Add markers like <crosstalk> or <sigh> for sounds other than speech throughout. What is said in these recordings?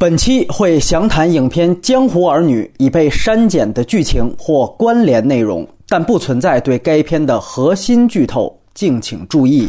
本期会详谈影片《江湖儿女》已被删减的剧情或关联内容，但不存在对该片的核心剧透，敬请注意。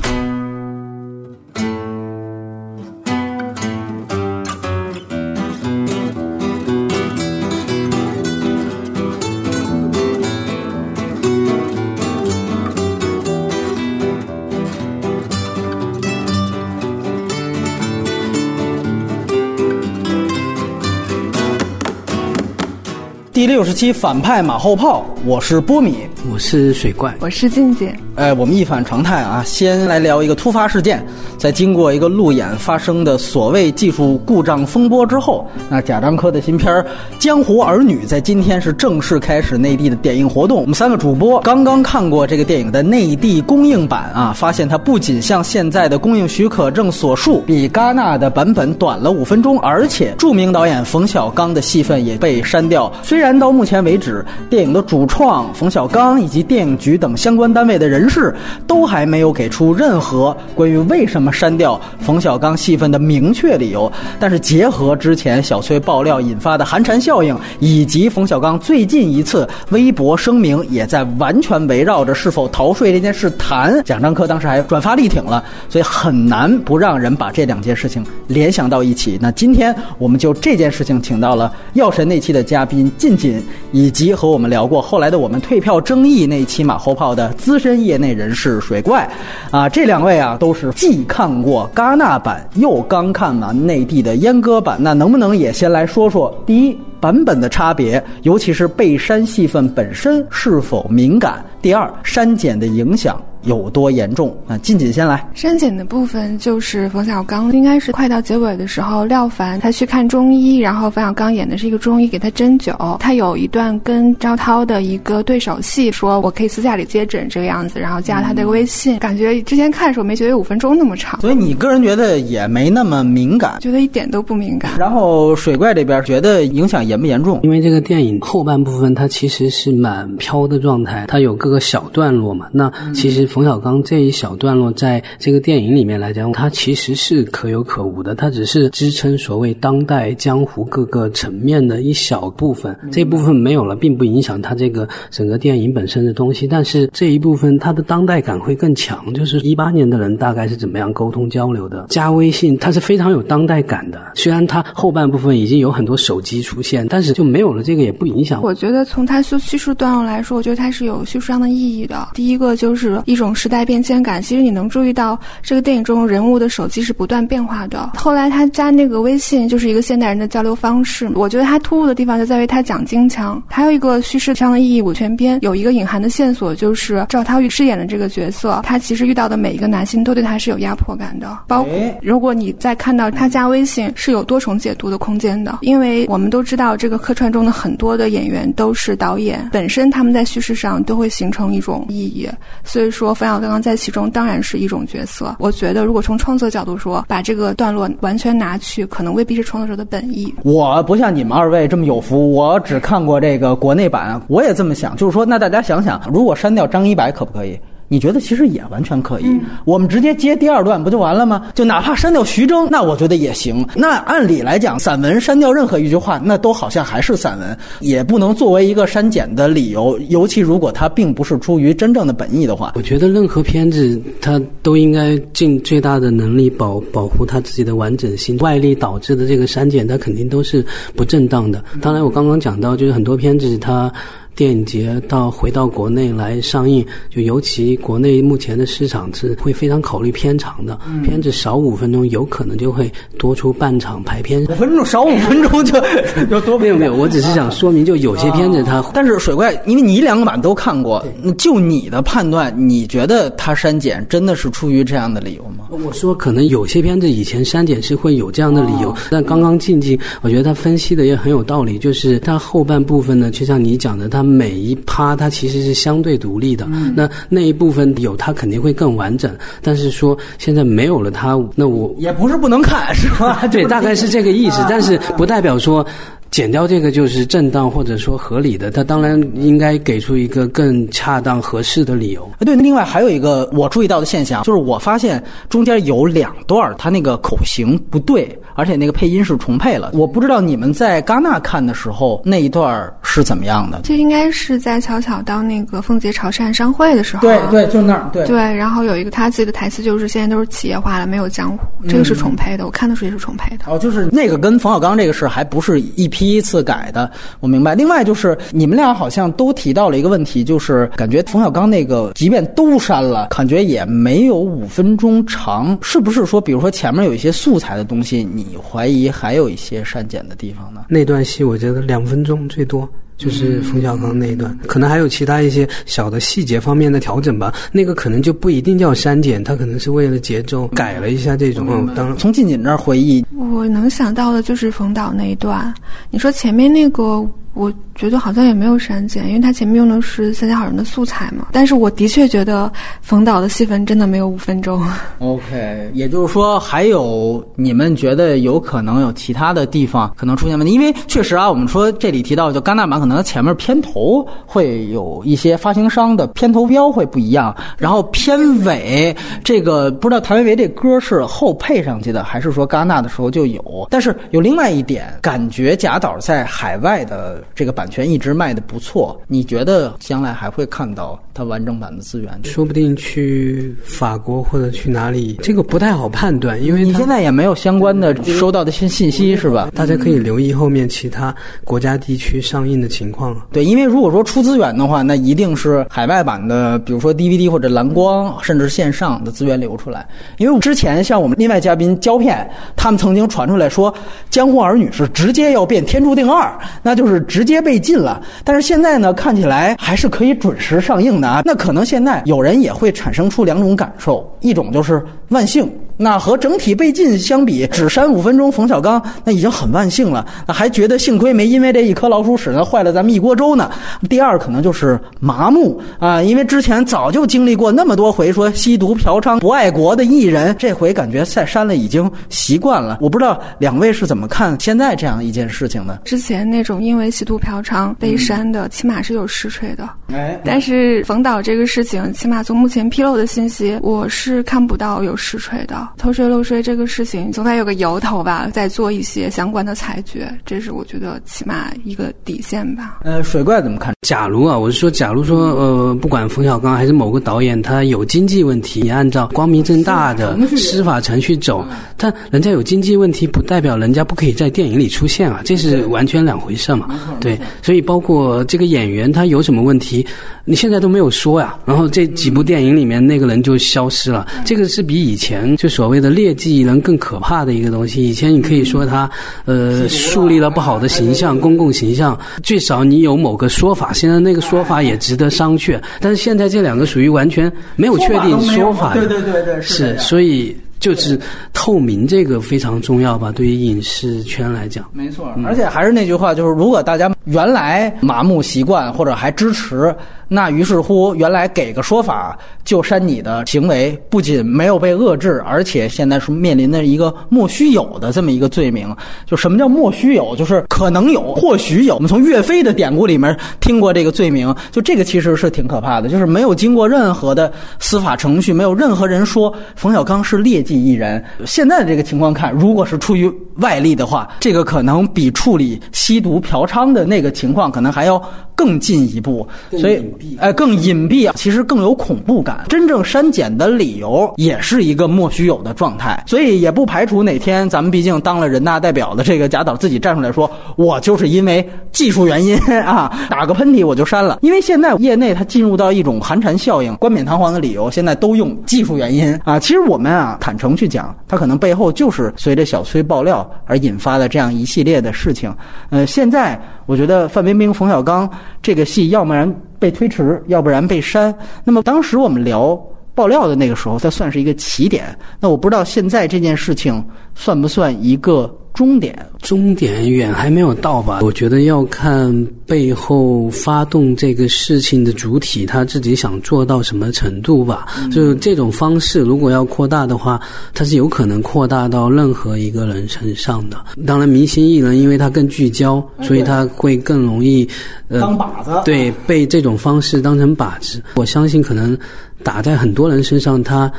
第六十期反派马后炮，我是波米，我是水怪，我是静姐。哎，我们一反常态啊，先来聊一个突发事件。在经过一个路演发生的所谓技术故障风波之后，那贾樟柯的新片《江湖儿女》在今天是正式开始内地的点映活动。我们三个主播刚刚看过这个电影的内地公映版啊，发现它不仅像现在的公映许可证所述，比戛纳的版本短了五分钟，而且著名导演冯小刚的戏份也被删掉。虽然到目前为止，电影的主创冯小刚以及电影局等相关单位的人是都还没有给出任何关于为什么删掉冯小刚戏份的明确理由，但是结合之前小崔爆料引发的寒蝉效应，以及冯小刚最近一次微博声明也在完全围绕着是否逃税这件事谈，蒋樟柯当时还转发力挺了，所以很难不让人把这两件事情联想到一起。那今天我们就这件事情请到了药神那期的嘉宾靳锦，以及和我们聊过后来的我们退票争议那期马后炮的资深艺业内人士水怪，啊，这两位啊都是既看过戛纳版，又刚看完内地的阉割版，那能不能也先来说说第一版本的差别，尤其是被删戏份本身是否敏感？第二，删减的影响。有多严重？啊，近景先来。删减的部分就是冯小刚，应该是快到结尾的时候，廖凡他去看中医，然后冯小刚演的是一个中医给他针灸，他有一段跟张涛的一个对手戏，说我可以私下里接诊这个样子，然后加他的微信，感觉之前看的时候没觉得有五分钟那么长，所以你个人觉得也没那么敏感，觉得一点都不敏感。然后水怪这边觉得影响严不严重？因为这个电影后半部分它其实是满飘的状态，它有各个小段落嘛，那其实。冯小刚这一小段落，在这个电影里面来讲，它其实是可有可无的，它只是支撑所谓当代江湖各个层面的一小部分。这部分没有了，并不影响它这个整个电影本身的东西。但是这一部分它的当代感会更强，就是一八年的人大概是怎么样沟通交流的？加微信，它是非常有当代感的。虽然它后半部分已经有很多手机出现，但是就没有了这个也不影响。我觉得从它叙叙述段落来说，我觉得它是有叙述上的意义的。第一个就是一。这种时代变迁感，其实你能注意到这个电影中人物的手机是不断变化的。后来他加那个微信，就是一个现代人的交流方式。我觉得他突兀的地方就在于他讲京腔。还有一个叙事上的意义，五全编有一个隐含的线索，就是赵涛饰演的这个角色，他其实遇到的每一个男性都对他是有压迫感的。包括如果你再看到他加微信，是有多重解读的空间的。因为我们都知道，这个客串中的很多的演员都是导演本身，他们在叙事上都会形成一种意义，所以说。冯小刚在其中当然是一种角色。我觉得，如果从创作角度说，把这个段落完全拿去，可能未必是创作者的本意。我不像你们二位这么有福，我只看过这个国内版，我也这么想。就是说，那大家想想，如果删掉张一白，可不可以？你觉得其实也完全可以，我们直接接第二段不就完了吗？就哪怕删掉徐峥，那我觉得也行。那按理来讲，散文删掉任何一句话，那都好像还是散文，也不能作为一个删减的理由。尤其如果它并不是出于真正的本意的话，我觉得任何片子它都应该尽最大的能力保保护它自己的完整性。外力导致的这个删减，它肯定都是不正当的。当然，我刚刚讲到，就是很多片子它。电影节到回到国内来上映，就尤其国内目前的市场是会非常考虑片长的，片子少五分钟有可能就会多出半场排片。五分钟少五分钟就 <laughs> 就多没有没有，我只是想说明，就有些片子它。但是水怪，因为你两个版都看过，就你的判断，你觉得它删减真的是出于这样的理由吗？我说可能有些片子以前删减是会有这样的理由，但刚刚静静，我觉得他分析的也很有道理，就是它后半部分呢，就像你讲的，他。每一趴它其实是相对独立的，那那一部分有它肯定会更完整。但是说现在没有了它，那我也不是不能看，是吧？<laughs> 对，大概是这个意思。<laughs> 但是不代表说。剪掉这个就是正当或者说合理的，他当然应该给出一个更恰当合适的理由。对，另外还有一个我注意到的现象，就是我发现中间有两段他那个口型不对，而且那个配音是重配了。我不知道你们在戛纳看的时候那一段是怎么样的？这应该是在巧巧当那个凤姐潮汕商会的时候，对对，就那儿，对对。然后有一个他自己的台词，就是现在都是企业化了，没有江湖，这个是重配的。我看的时候也是重配的。哦，就是那个跟冯小刚这个事还不是一批。第一次改的，我明白。另外就是你们俩好像都提到了一个问题，就是感觉冯小刚那个，即便都删了，感觉也没有五分钟长。是不是说，比如说前面有一些素材的东西，你怀疑还有一些删减的地方呢？那段戏我觉得两分钟最多。就是冯小刚那一段，可能还有其他一些小的细节方面的调整吧。那个可能就不一定叫删减，他可能是为了节奏改了一下这种。嗯，当然，从静静那儿回忆，我能想到的就是冯导那一段。你说前面那个。我觉得好像也没有删减，因为他前面用的是《三峡好人》的素材嘛。但是我的确觉得冯导的戏份真的没有五分钟。OK，也就是说还有你们觉得有可能有其他的地方可能出现问题，因为确实啊，我们说这里提到就戛纳版可能它前面片头会有一些发行商的片头标会不一样，然后片尾这个不知道谭维维这歌是后配上去的，还是说戛纳的时候就有？但是有另外一点，感觉贾导在海外的。这个版权一直卖的不错，你觉得将来还会看到它完整版的资源？说不定去法国或者去哪里，这个不太好判断，因为你现在也没有相关的收到的信信息，是吧？大家可以留意后面其他国家地区上映的情况。对，因为如果说出资源的话，那一定是海外版的，比如说 DVD 或者蓝光，甚至线上的资源流出来。因为之前像我们另外嘉宾胶片，他们曾经传出来说，《江湖儿女》是直接要变《天注定二》，那就是。直接被禁了，但是现在呢，看起来还是可以准时上映的啊。那可能现在有人也会产生出两种感受，一种就是万幸。那和整体被禁相比，只删五分钟，冯小刚那已经很万幸了。那还觉得幸亏没因为这一颗老鼠屎呢坏了咱们一锅粥呢。第二可能就是麻木啊，因为之前早就经历过那么多回说吸毒嫖娼不爱国的艺人，这回感觉再删了已经习惯了。我不知道两位是怎么看现在这样一件事情的？之前那种因为吸毒嫖娼被删的，起码是有实锤的。哎，但是冯导这个事情，起码从目前披露的信息，我是看不到有实锤的。偷税漏税这个事情，总得有个由头吧，再做一些相关的裁决，这是我觉得起码一个底线吧。呃，水怪怎么看？假如啊，我是说，假如说，呃，不管冯小刚还是某个导演，他有经济问题，你按照光明正大的司法程序走，但人家有经济问题，不代表人家不可以在电影里出现啊，这是完全两回事嘛。对，所以包括这个演员他有什么问题，你现在都没有说呀。然后这几部电影里面那个人就消失了，这个是比以前就所谓的劣迹艺人更可怕的一个东西。以前你可以说他，呃，树立了不好的形象，公共形象，最少你有某个说法。现在那个说法也值得商榷，但是现在这两个属于完全没有确定说法。对对对对，是，所以就是透明这个非常重要吧？对于影视圈来讲，没错。而且还是那句话，就是如果大家原来麻木习惯或者还支持。那于是乎，原来给个说法就删你的行为，不仅没有被遏制，而且现在是面临的一个莫须有的这么一个罪名。就什么叫莫须有？就是可能有，或许有。我们从岳飞的典故里面听过这个罪名，就这个其实是挺可怕的。就是没有经过任何的司法程序，没有任何人说冯小刚是劣迹艺人。现在的这个情况看，如果是出于外力的话，这个可能比处理吸毒嫖娼的那个情况可能还要更进一步。所以。哎，更隐蔽啊，其实更有恐怖感。真正删减的理由也是一个莫须有的状态，所以也不排除哪天咱们毕竟当了人大代表的这个贾导自己站出来说，我就是因为技术原因 <laughs> 啊，打个喷嚏我就删了。因为现在业内它进入到一种寒蝉效应，冠冕堂皇的理由现在都用技术原因啊。其实我们啊坦程去讲，它可能背后就是随着小崔爆料而引发的这样一系列的事情。呃，现在我觉得范冰冰、冯小刚这个戏，要不然。被推迟，要不然被删。那么当时我们聊爆料的那个时候，它算是一个起点。那我不知道现在这件事情算不算一个终点？终点远还没有到吧？我觉得要看背后发动这个事情的主体他自己想做到什么程度吧。就这种方式，如果要扩大的话，它是有可能扩大到任何一个人身上的。当然，明星艺人因为他更聚焦，所以他会更容易呃当靶子对，被这种方式当成靶子。我相信可能打在很多人身上，他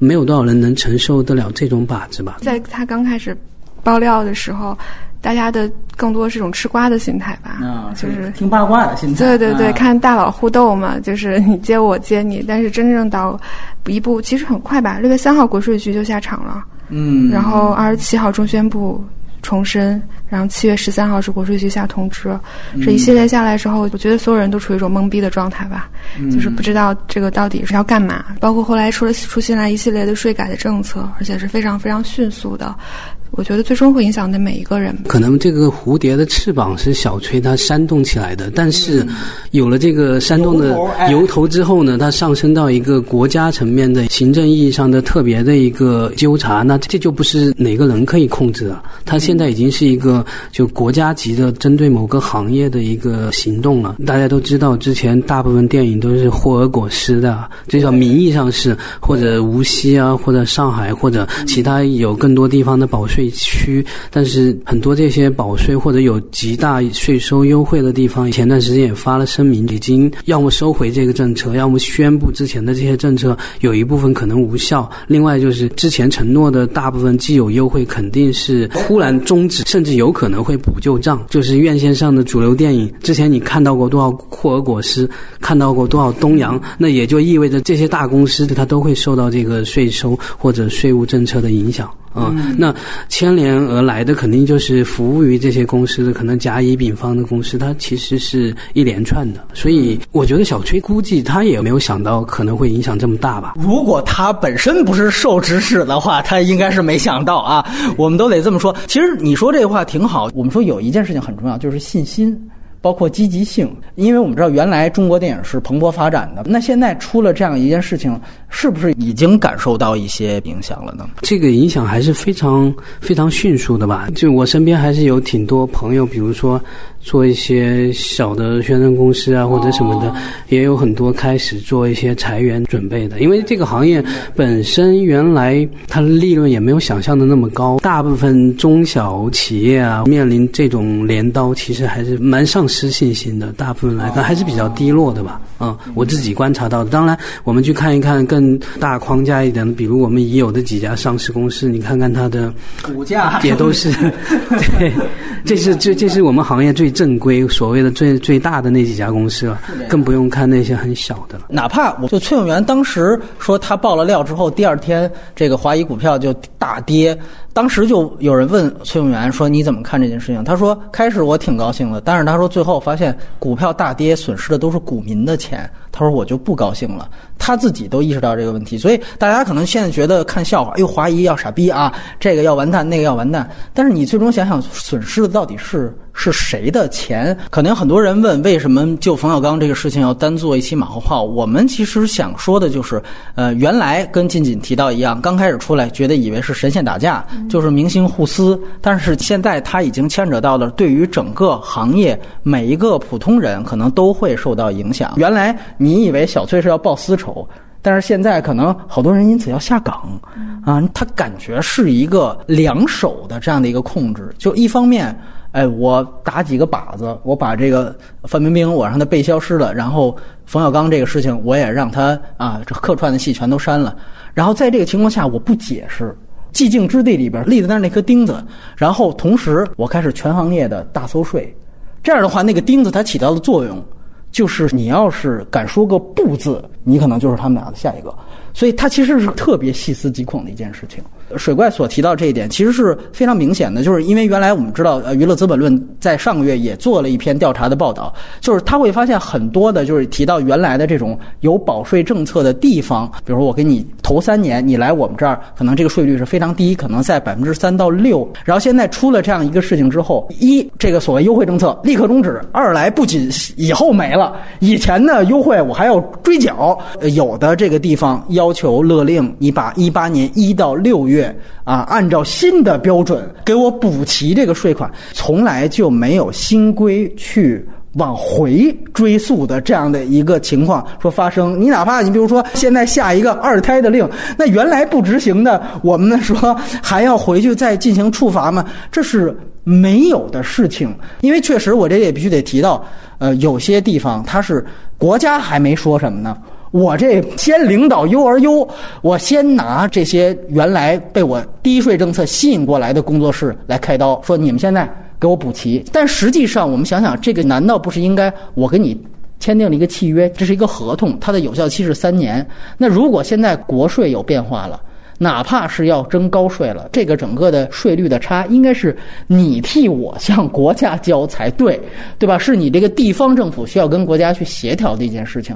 没有多少人能承受得了这种靶子吧。在他刚开始爆料的时候，大家的更多是一种吃瓜的心态吧，啊，就是听八卦的心态。对对对，啊看大佬互斗嘛，就是你接我接你，但是真正到一步其实很快吧，六月三号国税局就下场了，嗯，然后二十七号中宣部重申，然后七月十三号是国税局下通知，这一系列下来之后，我觉得所有人都处于一种懵逼的状态吧，就是不知道这个到底是要干嘛。包括后来出了出现了一系列的税改的政策，而且是非常非常迅速的，我觉得最终会影响的每一个人。可能这个蝴蝶的翅膀是小崔他煽动起来的，但是有了这个煽动的由头哎由头之后呢，它上升到一个国家层面的行政意义上的特别的一个纠察，那这就不是哪个人可以控制的，它现在已经是一个就国家级的针对某个行业的一个行动了。大家都知道，之前大部分电影都是霍尔果斯的，至少名义上是，或者无锡啊，或者上海，或者其他有更多地方的保税区，但是很多这些保税或者有极大税收优惠的地方，前段时间也发了声明，已经要么收回这个政策，要么宣布之前的这些政策有一部分可能无效。另外就是之前承诺的大部分既有优惠肯定是忽然终止，甚至有可能会补旧账。就是院线上的主流电影，之前你看到过多少霍尔果斯，看到过多少东阳，那也就意味着这些大公司它都会受到这个税收或者税务政策的影响。嗯，那牵连而来的肯定就是服务于这些公司的，可能甲乙丙方的公司，它其实是一连串的。所以我觉得小崔估计他也没有想到可能会影响这么大吧。如果他本身不是受指使的话，他应该是没想到啊。我们都得这么说。其实你说这话挺好。我们说有一件事情很重要，就是信心。包括积极性，因为我们知道原来中国电影是蓬勃发展的，那现在出了这样一件事情，是不是已经感受到一些影响了呢？这个影响还是非常非常迅速的吧？就我身边还是有挺多朋友，比如说做一些小的宣传公司啊，或者什么的，也有很多开始做一些裁员准备的。因为这个行业本身原来它的利润也没有想象的那么高，大部分中小企业啊面临这种镰刀，其实还是蛮丧失信心的。大部分来看还是比较低落的吧。嗯，我自己观察到的。当然，我们去看一看更大框架一点的，比如我们已有的几家上市公司，你看看它的股价也都是，<laughs> 对，这是这这是我们行业最正规、所谓的最最大的那几家公司了，更不用看那些很小的了。哪怕我就崔永元当时说他爆了料之后，第二天这个华谊股票就大跌，当时就有人问崔永元说你怎么看这件事情？他说开始我挺高兴的，但是他说最后发现股票大跌，损失的都是股民的钱，他说我就不高兴了。他自己都意识到这个问题，所以大家可能现在觉得看笑话，哎呦华谊要傻逼啊，这个要完蛋，那个要完蛋，但是你最终想想损失的到底是。是谁的钱？可能很多人问，为什么就冯小刚这个事情要单做一期马后炮？我们其实想说的就是，呃，原来跟近锦提到一样，刚开始出来觉得以为是神仙打架，就是明星互撕，但是现在他已经牵扯到了对于整个行业每一个普通人可能都会受到影响。原来你以为小崔是要报私仇。但是现在可能好多人因此要下岗，啊，他感觉是一个两手的这样的一个控制。就一方面，哎，我打几个靶子，我把这个范冰冰我让他被消失了，然后冯小刚这个事情我也让他啊，这客串的戏全都删了。然后在这个情况下，我不解释，寂静之地里边立在那儿那颗钉子，然后同时我开始全行业的大搜税，这样的话，那个钉子它起到的作用。就是你要是敢说个不字，你可能就是他们俩的下一个，所以他其实是特别细思极恐的一件事情。水怪所提到这一点，其实是非常明显的，就是因为原来我们知道，呃，娱乐资本论在上个月也做了一篇调查的报道，就是他会发现很多的，就是提到原来的这种有保税政策的地方，比如说我给你头三年，你来我们这儿，可能这个税率是非常低，可能在百分之三到六，然后现在出了这样一个事情之后，一这个所谓优惠政策立刻终止，二来不仅以后没了，以前的优惠我还要追缴，有的这个地方要求勒令你把一八年一到六月。月啊，按照新的标准给我补齐这个税款，从来就没有新规去。往回追溯的这样的一个情况说发生，你哪怕你比如说现在下一个二胎的令，那原来不执行的，我们说 <laughs> 还要回去再进行处罚吗？这是没有的事情。因为确实我这也必须得提到，呃，有些地方它是国家还没说什么呢，我这先领导优而优，我先拿这些原来被我低税政策吸引过来的工作室来开刀，说你们现在。给我补齐，但实际上我们想想，这个难道不是应该我跟你签订了一个契约，这是一个合同，它的有效期是三年。那如果现在国税有变化了，哪怕是要征高税了，这个整个的税率的差，应该是你替我向国家交才对，对吧？是你这个地方政府需要跟国家去协调的一件事情。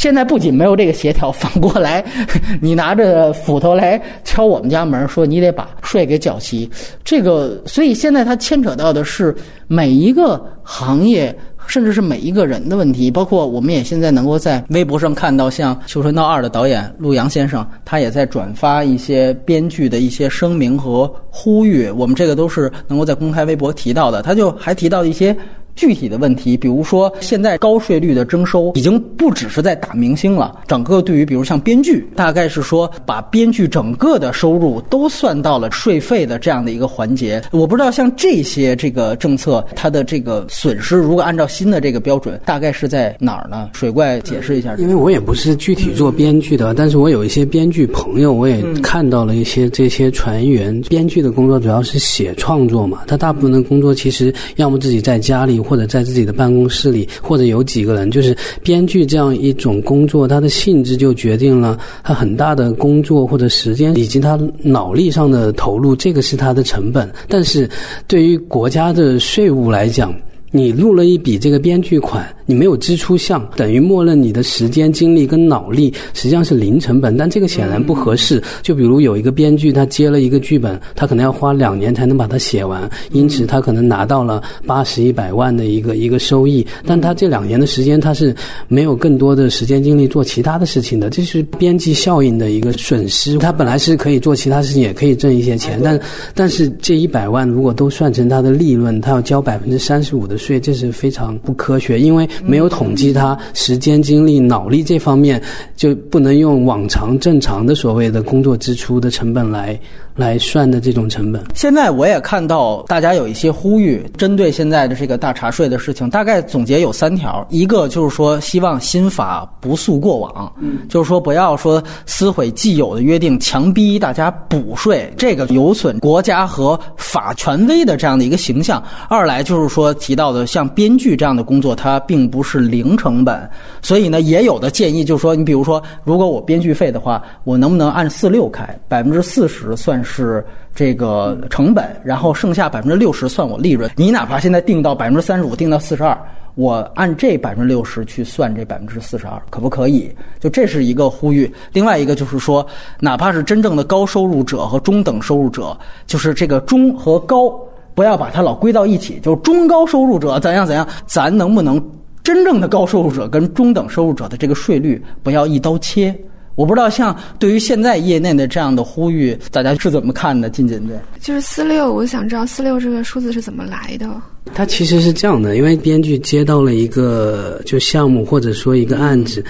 现在不仅没有这个协调，反过来，<laughs> 你拿着斧头来敲我们家门，说你得把税给缴齐。这个，所以现在它牵扯到的是每一个行业，甚至是每一个人的问题。包括我们也现在能够在微博上看到，像《绣春刀二》的导演陆阳先生，他也在转发一些编剧的一些声明和呼吁。我们这个都是能够在公开微博提到的。他就还提到一些。具体的问题，比如说现在高税率的征收已经不只是在打明星了，整个对于比如像编剧，大概是说把编剧整个的收入都算到了税费的这样的一个环节。我不知道像这些这个政策，它的这个损失，如果按照新的这个标准，大概是在哪儿呢？水怪解释一下。因为我也不是具体做编剧的，但是我有一些编剧朋友，我也看到了一些这些船员。编剧的工作主要是写创作嘛，他大部分的工作其实要么自己在家里。或者在自己的办公室里，或者有几个人，就是编剧这样一种工作，它的性质就决定了他很大的工作或者时间以及他脑力上的投入，这个是他的成本。但是对于国家的税务来讲，你入了一笔这个编剧款。你没有支出项，等于默认你的时间、精力跟脑力实际上是零成本，但这个显然不合适。就比如有一个编剧，他接了一个剧本，他可能要花两年才能把它写完，因此他可能拿到了八十一百万的一个一个收益，但他这两年的时间他是没有更多的时间精力做其他的事情的，这是边际效应的一个损失。他本来是可以做其他事情，也可以挣一些钱，但但是这一百万如果都算成他的利润，他要交百分之三十五的税，这是非常不科学，因为。没有统计他时间、精力、脑力这方面，就不能用往常正常的所谓的工作支出的成本来。来算的这种成本。现在我也看到大家有一些呼吁，针对现在的这个大茶税的事情，大概总结有三条：一个就是说，希望新法不溯过往，嗯，就是说不要说撕毁既有的约定，强逼大家补税，这个有损国家和法权威的这样的一个形象。二来就是说提到的像编剧这样的工作，它并不是零成本，所以呢，也有的建议就是说，你比如说，如果我编剧费的话，我能不能按四六开，百分之四十算是。这个成本，然后剩下百分之六十算我利润。你哪怕现在定到百分之三十五，定到四十二，我按这百分之六十去算这百分之四十二，可不可以？就这是一个呼吁。另外一个就是说，哪怕是真正的高收入者和中等收入者，就是这个中和高，不要把它老归到一起。就是中高收入者怎样怎样，咱能不能真正的高收入者跟中等收入者的这个税率不要一刀切？我不知道，像对于现在业内的这样的呼吁，大家是怎么看的？金锦对，就是四六，我想知道四六这个数字是怎么来的。它其实是这样的，因为编剧接到了一个就项目或者说一个案子。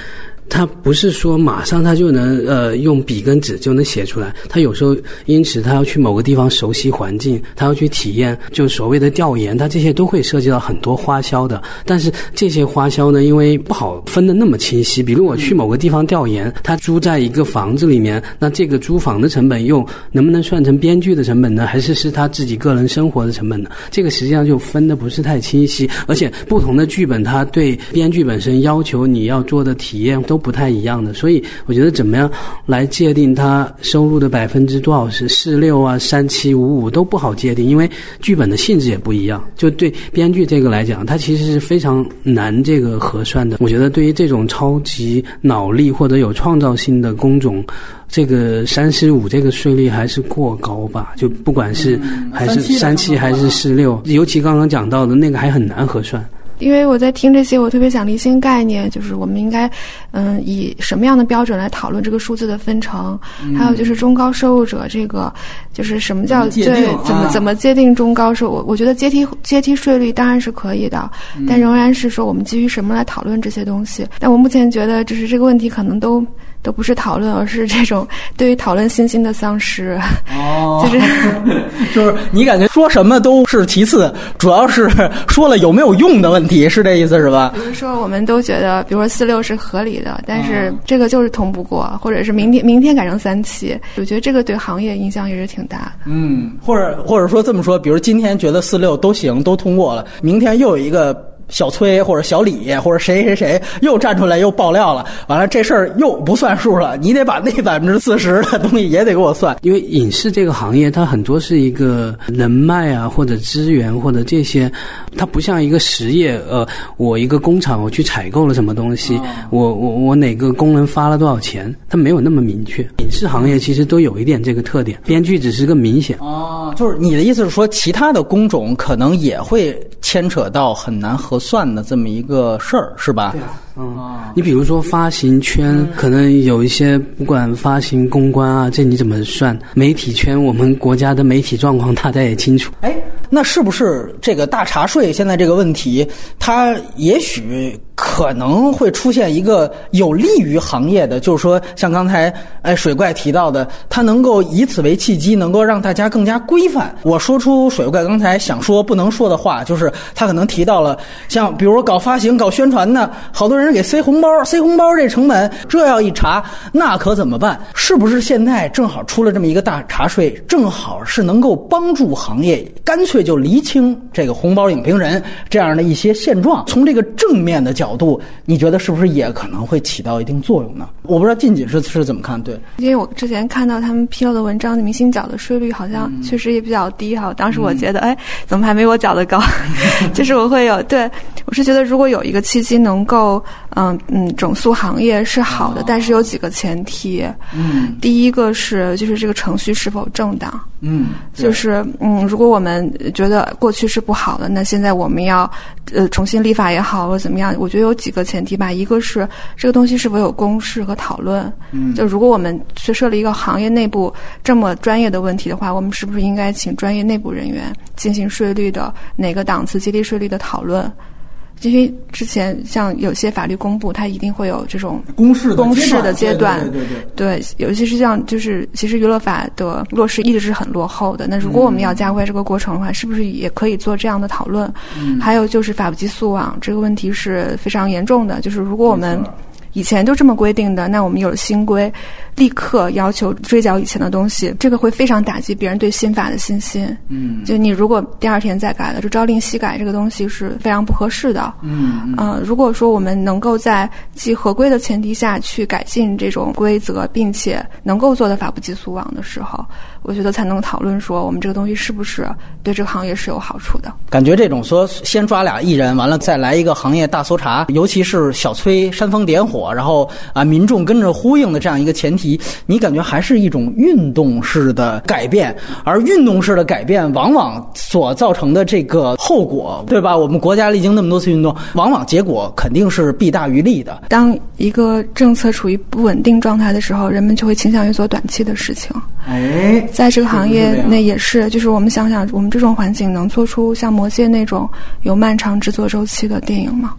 他不是说马上他就能呃用笔跟纸就能写出来，他有时候因此他要去某个地方熟悉环境，他要去体验，就所谓的调研，他这些都会涉及到很多花销的。但是这些花销呢，因为不好分的那么清晰。比如我去某个地方调研，他租在一个房子里面，那这个租房的成本又能不能算成编剧的成本呢？还是是他自己个人生活的成本呢？这个实际上就分的不是太清晰。而且不同的剧本，他对编剧本身要求你要做的体验都。不太一样的，所以我觉得怎么样来界定他收入的百分之多少是四六啊、三七五五都不好界定，因为剧本的性质也不一样。就对编剧这个来讲，它其实是非常难这个核算的。我觉得对于这种超级脑力或者有创造性的工种，这个三十五这个税率还是过高吧？就不管是还是三七还是四六，尤其刚刚讲到的那个还很难核算。因为我在听这些，我特别想理清概念，就是我们应该，嗯，以什么样的标准来讨论这个数字的分成？还有就是中高收入者这个，就是什么叫对怎么怎么界定中高收？我我觉得阶梯阶梯税率当然是可以的，但仍然是说我们基于什么来讨论这些东西？但我目前觉得，就是这个问题可能都。都不是讨论，而是这种对于讨论信心的丧失。哦，就是 <laughs> 就是你感觉说什么都是其次，主要是说了有没有用的问题，是这意思是吧？比如说，我们都觉得，比如说四六是合理的，但是这个就是通不过，或者是明天明天改成三七，我觉得这个对行业影响也是挺大的。嗯，或者或者说这么说，比如今天觉得四六都行，都通过了，明天又有一个。小崔或者小李或者谁谁谁又站出来又爆料了，完了这事儿又不算数了，你得把那百分之四十的东西也得给我算。因为影视这个行业，它很多是一个人脉啊，或者资源或者这些，它不像一个实业。呃，我一个工厂我去采购了什么东西，我我我哪个工人发了多少钱，它没有那么明确。影视行业其实都有一点这个特点，编剧只是个明显。哦，就是你的意思是说，其他的工种可能也会牵扯到很难核。算的这么一个事儿是吧？对啊，嗯，你比如说发行圈，可能有一些不管发行公关啊，这你怎么算？媒体圈，我们国家的媒体状况大家也清楚。哎，那是不是这个大茶税现在这个问题，它也许？可能会出现一个有利于行业的，就是说，像刚才哎水怪提到的，它能够以此为契机，能够让大家更加规范。我说出水怪刚才想说不能说的话，就是他可能提到了，像比如搞发行、搞宣传的，好多人给塞红包，塞红包这成本，这要一查，那可怎么办？是不是现在正好出了这么一个大茶税，正好是能够帮助行业，干脆就厘清这个红包影评人这样的一些现状，从这个正面的角。角度，你觉得是不是也可能会起到一定作用呢？我不知道近景是是怎么看。对，因为我之前看到他们披露的文章，明星缴的税率好像确实也比较低哈。当时我觉得，哎，怎么还没我缴的高？<laughs> 就是我会有，对我是觉得，如果有一个契机能够，嗯嗯，整肃行业是好的，但是有几个前提。嗯，第一个是就是这个程序是否正当。嗯，就是嗯，如果我们觉得过去是不好的，那现在我们要呃重新立法也好，或者怎么样，我觉得有几个前提吧。一个是这个东西是否有公示和讨论。嗯，就如果我们去设立一个行业内部这么专业的问题的话，我们是不是应该请专业内部人员进行税率的哪个档次激励税率的讨论？因为之前像有些法律公布，它一定会有这种公示公示的阶段，对对对，对，尤其是像就是其实娱乐法的落实一直是很落后的。那如果我们要加快这个过程的话，是不是也可以做这样的讨论？还有就是法不及诉网这个问题是非常严重的，就是如果我们。以前就这么规定的，那我们有了新规，立刻要求追缴以前的东西，这个会非常打击别人对新法的信心。嗯，就你如果第二天再改了，就朝令夕改，这个东西是非常不合适的。嗯嗯，如果说我们能够在既合规的前提下去改进这种规则，并且能够做的法不及诉网的时候。我觉得才能讨论说我们这个东西是不是对这个行业是有好处的。感觉这种说先抓俩艺人，完了再来一个行业大搜查，尤其是小崔煽风点火，然后啊民众跟着呼应的这样一个前提，你感觉还是一种运动式的改变，而运动式的改变往往所造成的这个后果，对吧？我们国家历经那么多次运动，往往结果肯定是弊大于利的。当一个政策处于不稳定状态的时候，人们就会倾向于做短期的事情。哎。在这个行业内也是，就是我们想想，我们这种环境能做出像《魔戒》那种有漫长制作周期的电影吗？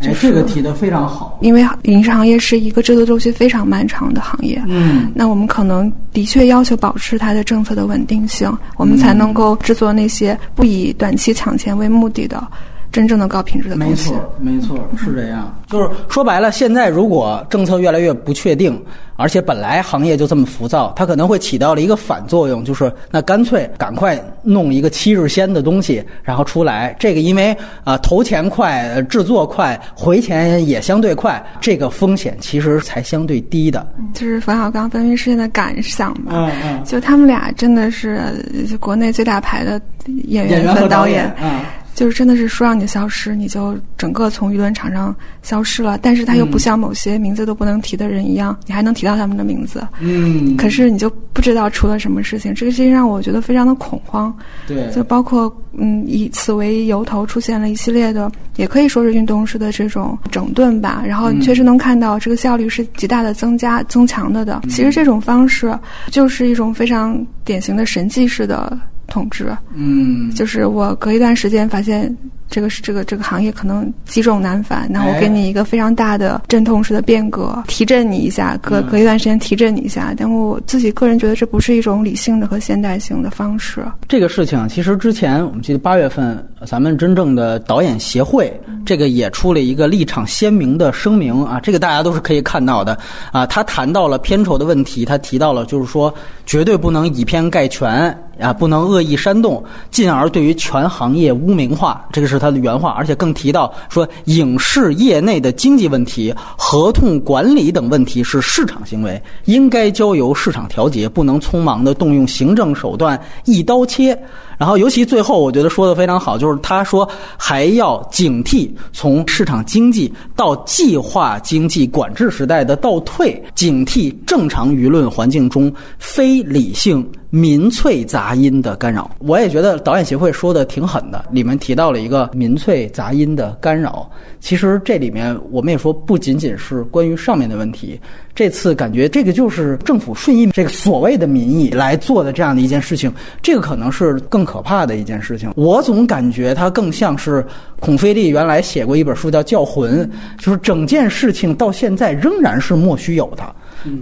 这个提的非常好。因为影视行业是一个制作周期非常漫长的行业。嗯，那我们可能的确要求保持它的政策的稳定性，我们才能够制作那些不以短期抢钱为目的的。真正的高品质的东西，没错，没错，是这样。就是说白了，现在如果政策越来越不确定，而且本来行业就这么浮躁，它可能会起到了一个反作用，就是那干脆赶快弄一个七日鲜的东西，然后出来。这个因为啊投钱快，制作快，回钱也相对快，这个风险其实才相对低的。就是冯小刚分别事件的感想吧。嗯嗯。就他们俩真的是国内最大牌的演员和导演。嗯。就是真的是说让你消失，你就整个从舆论场上消失了。但是他又不像某些名字都不能提的人一样，你还能提到他们的名字。嗯，可是你就不知道出了什么事情，这个事情让我觉得非常的恐慌。对，就包括嗯，以此为由头出现了一系列的，也可以说是运动式的这种整顿吧。然后确实能看到这个效率是极大的增加、增强的的。其实这种方式就是一种非常典型的神迹式的。统治，嗯，就是我隔一段时间发现这个是这个这个行业可能积重难返，那我给你一个非常大的阵痛式的变革，提振你一下，隔隔一段时间提振你一下。但我自己个人觉得这不是一种理性的和现代性的方式。这个事情其实之前我们记得八月份，咱们真正的导演协会这个也出了一个立场鲜明的声明啊，这个大家都是可以看到的啊。他谈到了片酬的问题，他提到了就是说绝对不能以偏概全。啊，不能恶意煽动，进而对于全行业污名化，这个是他的原话。而且更提到说，影视业内的经济问题、合同管理等问题是市场行为，应该交由市场调节，不能匆忙的动用行政手段一刀切。然后，尤其最后，我觉得说的非常好，就是他说还要警惕从市场经济到计划经济管制时代的倒退，警惕正常舆论环境中非理性民粹杂音的干扰。我也觉得导演协会说的挺狠的，里面提到了一个民粹杂音的干扰。其实这里面我们也说，不仅仅是关于上面的问题。这次感觉这个就是政府顺应这个所谓的民意来做的这样的一件事情，这个可能是更可怕的一件事情。我总感觉它更像是孔飞利原来写过一本书叫《教魂》，就是整件事情到现在仍然是莫须有的。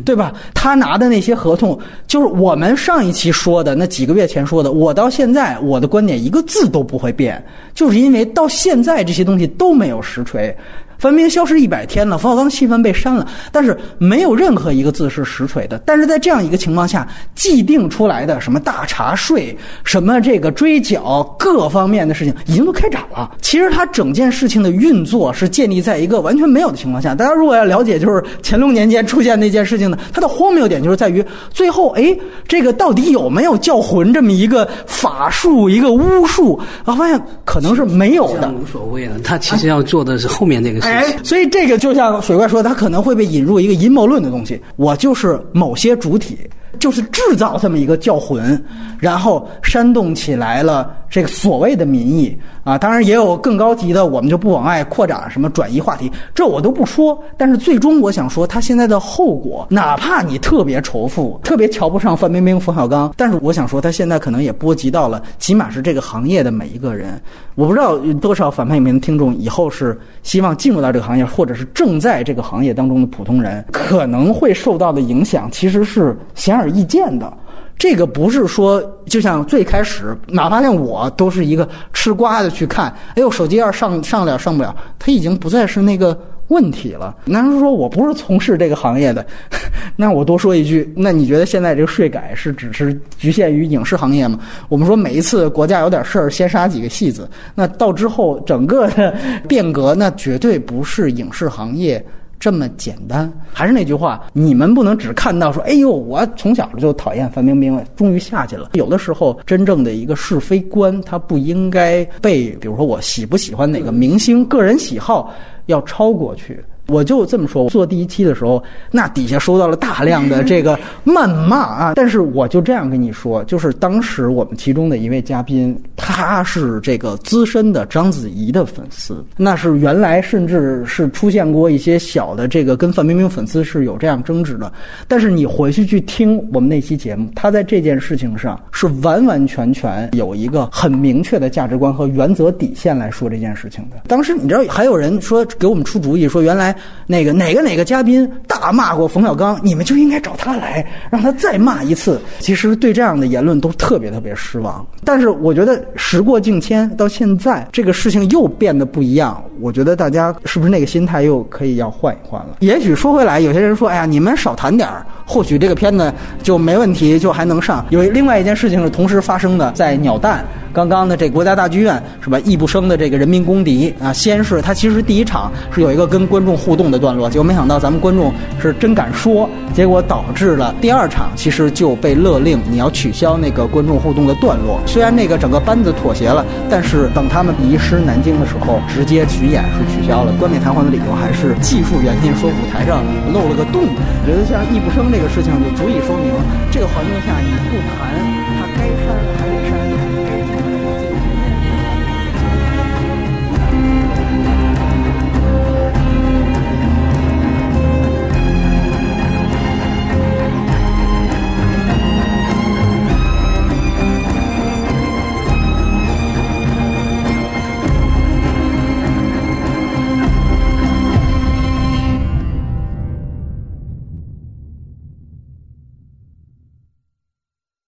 对吧？他拿的那些合同，就是我们上一期说的那几个月前说的。我到现在我的观点一个字都不会变，就是因为到现在这些东西都没有实锤。分明消失一百天了，冯小刚戏份被删了，但是没有任何一个字是实锤的。但是在这样一个情况下，既定出来的什么大茶税、什么这个追缴各方面的事情，已经都开展了。其实他整件事情的运作是建立在一个完全没有的情况下。大家如果要了解，就是乾隆年间出现那件事情呢，它的荒谬点就是在于最后，哎，这个到底有没有叫魂这么一个法术、一个巫术？啊，发现可能是没有的，无所谓了。他其实要做的是后面这个事。哎，所以这个就像水怪说，他可能会被引入一个阴谋论的东西。我就是某些主体。就是制造这么一个教魂，然后煽动起来了这个所谓的民意啊，当然也有更高级的，我们就不往外扩展，什么转移话题，这我都不说。但是最终我想说，他现在的后果，哪怕你特别仇富、特别瞧不上范冰冰、冯小刚，但是我想说，他现在可能也波及到了，起码是这个行业的每一个人。我不知道有多少反派影评的听众以后是希望进入到这个行业，或者是正在这个行业当中的普通人，可能会受到的影响，其实是显而易见的。这个不是说，就像最开始，哪怕像我都是一个吃瓜的去看，哎呦，手机要上上了上不了，它已经不再是那个。问题了。<laughs> 男生说：“我不是从事这个行业的。<laughs> ”那我多说一句，那你觉得现在这个税改是只是局限于影视行业吗？我们说每一次国家有点事儿，先杀几个戏子，那到之后整个的变革，那绝对不是影视行业。这么简单，还是那句话，你们不能只看到说，哎呦，我从小就讨厌范冰冰了，终于下去了。有的时候，真正的一个是非观，它不应该被，比如说我喜不喜欢哪个明星，个人喜好要超过去。我就这么说，我做第一期的时候，那底下收到了大量的 <laughs> 这个谩骂啊。但是我就这样跟你说，就是当时我们其中的一位嘉宾，他是这个资深的章子怡的粉丝，那是原来甚至是出现过一些小的这个跟范冰冰粉丝是有这样争执的。但是你回去去听我们那期节目，他在这件事情上是完完全全有一个很明确的价值观和原则底线来说这件事情的。当时你知道还有人说给我们出主意说原来。那个哪个哪个嘉宾大骂过冯小刚，你们就应该找他来，让他再骂一次。其实对这样的言论都特别特别失望。但是我觉得时过境迁，到现在这个事情又变得不一样。我觉得大家是不是那个心态又可以要换一换了？也许说回来，有些人说，哎呀，你们少谈点儿，或许这个片子就没问题，就还能上。有另外一件事情是同时发生的，在鸟蛋。刚刚的这国家大剧院是吧？易不生的这个人民公敌啊，先是他其实第一场是有一个跟观众。互动的段落，结果没想到咱们观众是真敢说，结果导致了第二场其实就被勒令你要取消那个观众互动的段落。虽然那个整个班子妥协了，但是等他们移师南京的时候，直接巡演是取消了。冠冕堂皇的理由还是技术原因，说舞台上漏了个洞。我觉得像易卜生这个事情就足以说明，这个环境下你不谈，他该删。